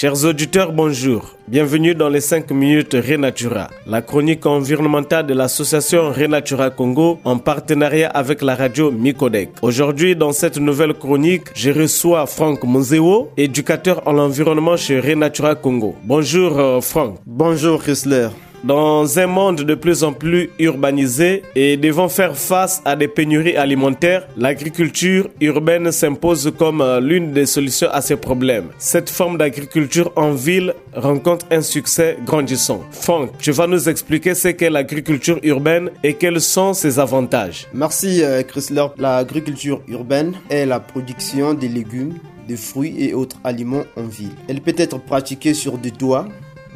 Chers auditeurs, bonjour. Bienvenue dans les 5 minutes Renatura, la chronique environnementale de l'association Renatura Congo en partenariat avec la radio Micodec. Aujourd'hui, dans cette nouvelle chronique, je reçois Franck Moseo, éducateur en environnement chez Renatura Congo. Bonjour euh, Franck. Bonjour Chrysler. Dans un monde de plus en plus urbanisé et devant faire face à des pénuries alimentaires, l'agriculture urbaine s'impose comme euh, l'une des solutions à ces problèmes. Cette forme d'agriculture en ville rencontre un succès grandissant. Franck, tu vas nous expliquer ce qu'est l'agriculture urbaine et quels sont ses avantages. Merci euh, Chrysler. L'agriculture urbaine est la production de légumes, de fruits et autres aliments en ville. Elle peut être pratiquée sur des toits,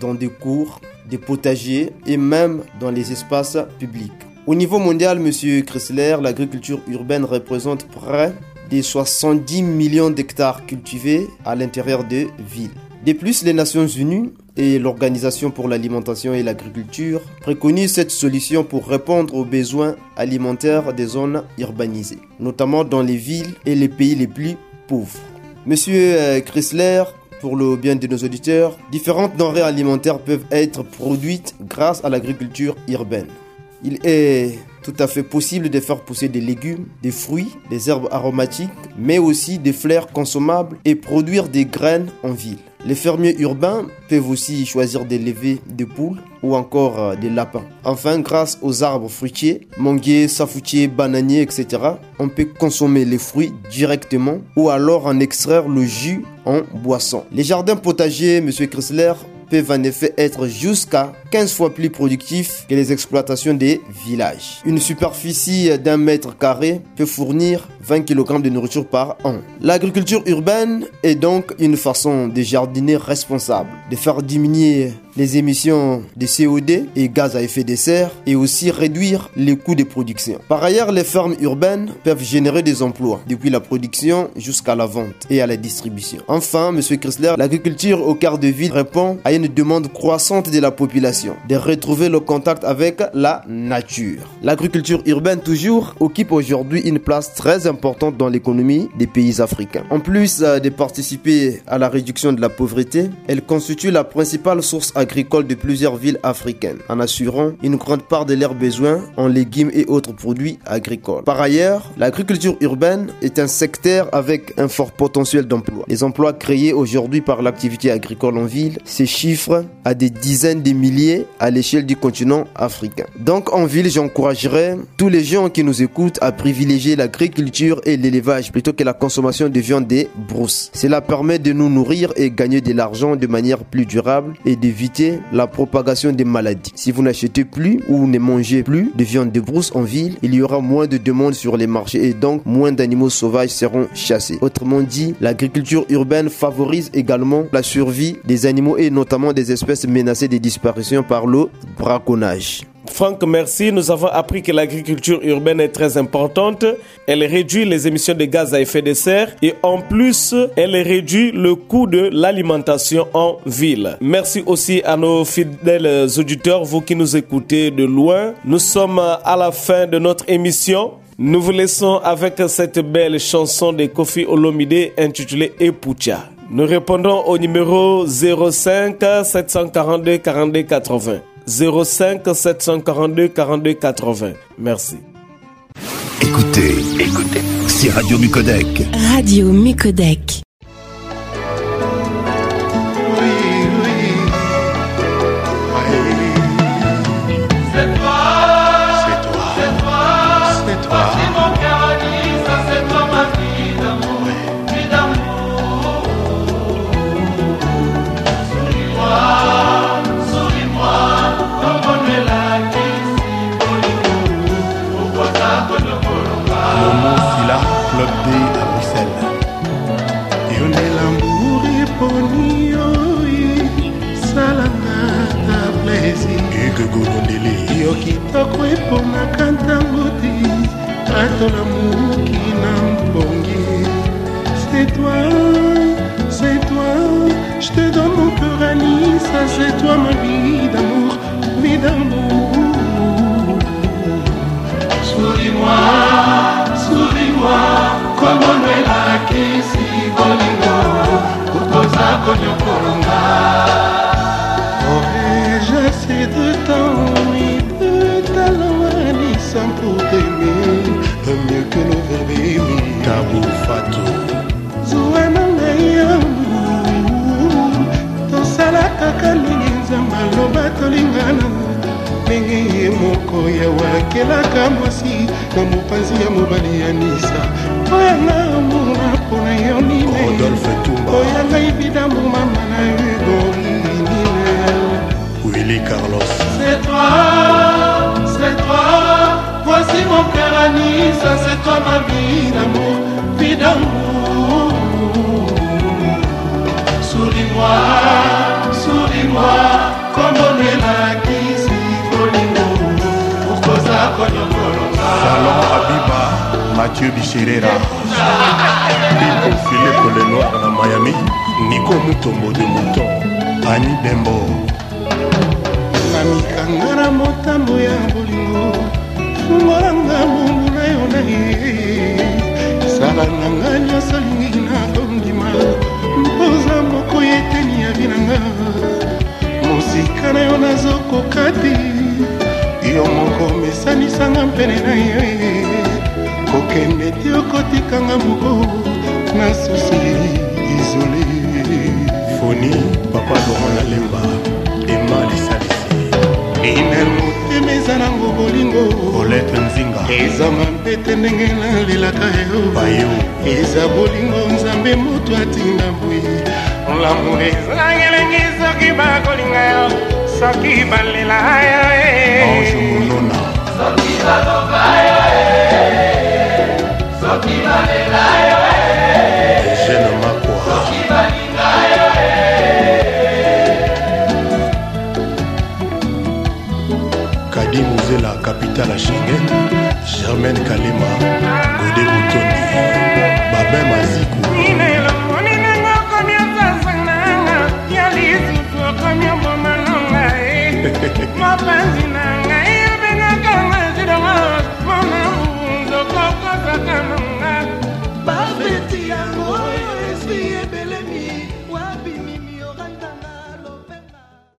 dans des cours, des potagers et même dans les espaces publics. Au niveau mondial, Monsieur Chrysler, l'agriculture urbaine représente près de 70 millions d'hectares cultivés à l'intérieur des villes. De plus, les Nations Unies et l'Organisation pour l'alimentation et l'agriculture préconisent cette solution pour répondre aux besoins alimentaires des zones urbanisées, notamment dans les villes et les pays les plus pauvres. Monsieur Chrysler, pour le bien de nos auditeurs, différentes denrées alimentaires peuvent être produites grâce à l'agriculture urbaine. Il est tout à fait possible de faire pousser des légumes, des fruits, des herbes aromatiques, mais aussi des fleurs consommables et produire des graines en ville. Les fermiers urbains peuvent aussi choisir d'élever des poules ou encore des lapins. Enfin, grâce aux arbres fruitiers, manguiers, safoutiers, bananiers, etc., on peut consommer les fruits directement ou alors en extraire le jus en boisson. Les jardins potagers, Monsieur Chrysler, peuvent en effet être jusqu'à 15 fois plus productifs que les exploitations des villages. Une superficie d'un mètre carré peut fournir 20 kg de nourriture par an. L'agriculture urbaine est donc une façon de jardiner responsable, de faire diminuer les émissions de CO2 et gaz à effet de serre et aussi réduire les coûts de production. Par ailleurs, les fermes urbaines peuvent générer des emplois depuis la production jusqu'à la vente et à la distribution. Enfin, Monsieur Chrysler, l'agriculture au cœur de ville répond à une demande croissante de la population de retrouver le contact avec la nature. L'agriculture urbaine toujours occupe aujourd'hui une place très importante dans l'économie des pays africains. En plus de participer à la réduction de la pauvreté, elle constitue la principale source agricole de plusieurs villes africaines, en assurant une grande part de leurs besoins en légumes et autres produits agricoles. Par ailleurs, l'agriculture urbaine est un secteur avec un fort potentiel d'emploi. Les emplois créés aujourd'hui par l'activité agricole en ville se à des dizaines de milliers à l'échelle du continent africain. Donc en ville, j'encouragerais tous les gens qui nous écoutent à privilégier l'agriculture et l'élevage plutôt que la consommation de viande des brousses. Cela permet de nous nourrir et gagner de l'argent de manière plus durable et d'éviter la propagation des maladies. Si vous n'achetez plus ou ne mangez plus de viande de brousse en ville, il y aura moins de demandes sur les marchés et donc moins d'animaux sauvages seront chassés. Autrement dit, l'agriculture urbaine favorise également la survie des animaux et notamment des espèces menacées de disparition par le braconnage. Franck, merci. Nous avons appris que l'agriculture urbaine est très importante. Elle réduit les émissions de gaz à effet de serre et en plus, elle réduit le coût de l'alimentation en ville. Merci aussi à nos fidèles auditeurs, vous qui nous écoutez de loin. Nous sommes à la fin de notre émission. Nous vous laissons avec cette belle chanson de Kofi Olomide intitulée Epucha. Nous répondons au numéro 05 742 42 80. 05 742 42 80. Merci. Écoutez, écoutez, c'est Radio Mucodec. Radio Mucodec. Gegolondele yo kitoko eponaka ntango te atolamuki na mbongi. C'est toi c'est toi je te donne mon cœur Anissa c'est moko yawa akelaka mwasi na mopanzi ya mobali ya nisa. Oyanga amona mpona yo nine rodolphe tumba. Oyanga ibidamu mama na ugolinine willy carlos. C'est toi, c'est toi, voici mon cœur à Nice, c'est toi ma vie d'amour, vie d'amour. Souris-moi, souris-moi, salon abiba mathieu bicherera. Pipo philipe lenoir na miami niko mutombo de mouton ani dembo. Na mikanga na motambo ya bolingo fungolanga mungu na yo na ye. Sala na nga nyonso lingi na kondima mpoza moko yeteni ya binanga. Mosika na yo nazokoka te yo moko mesanisanga mpene na yo kokende te okotikanga moko na susi isole foni papa laurent nalemba ema lisalisi. Iner motema eza nango bolingo. Colete nzinga. Eza mampete ndenge nalelaka yo. Bayo. Eza bolingo nzambe moto atinda mbwi lamour eza ngelengi soki bakolinga yo. Soki balela yo bazoloba yo soki balela yo soki balinga yo kadi mozela kapitale ya schengen germaine kalema gode motoni babe maziku mopanzi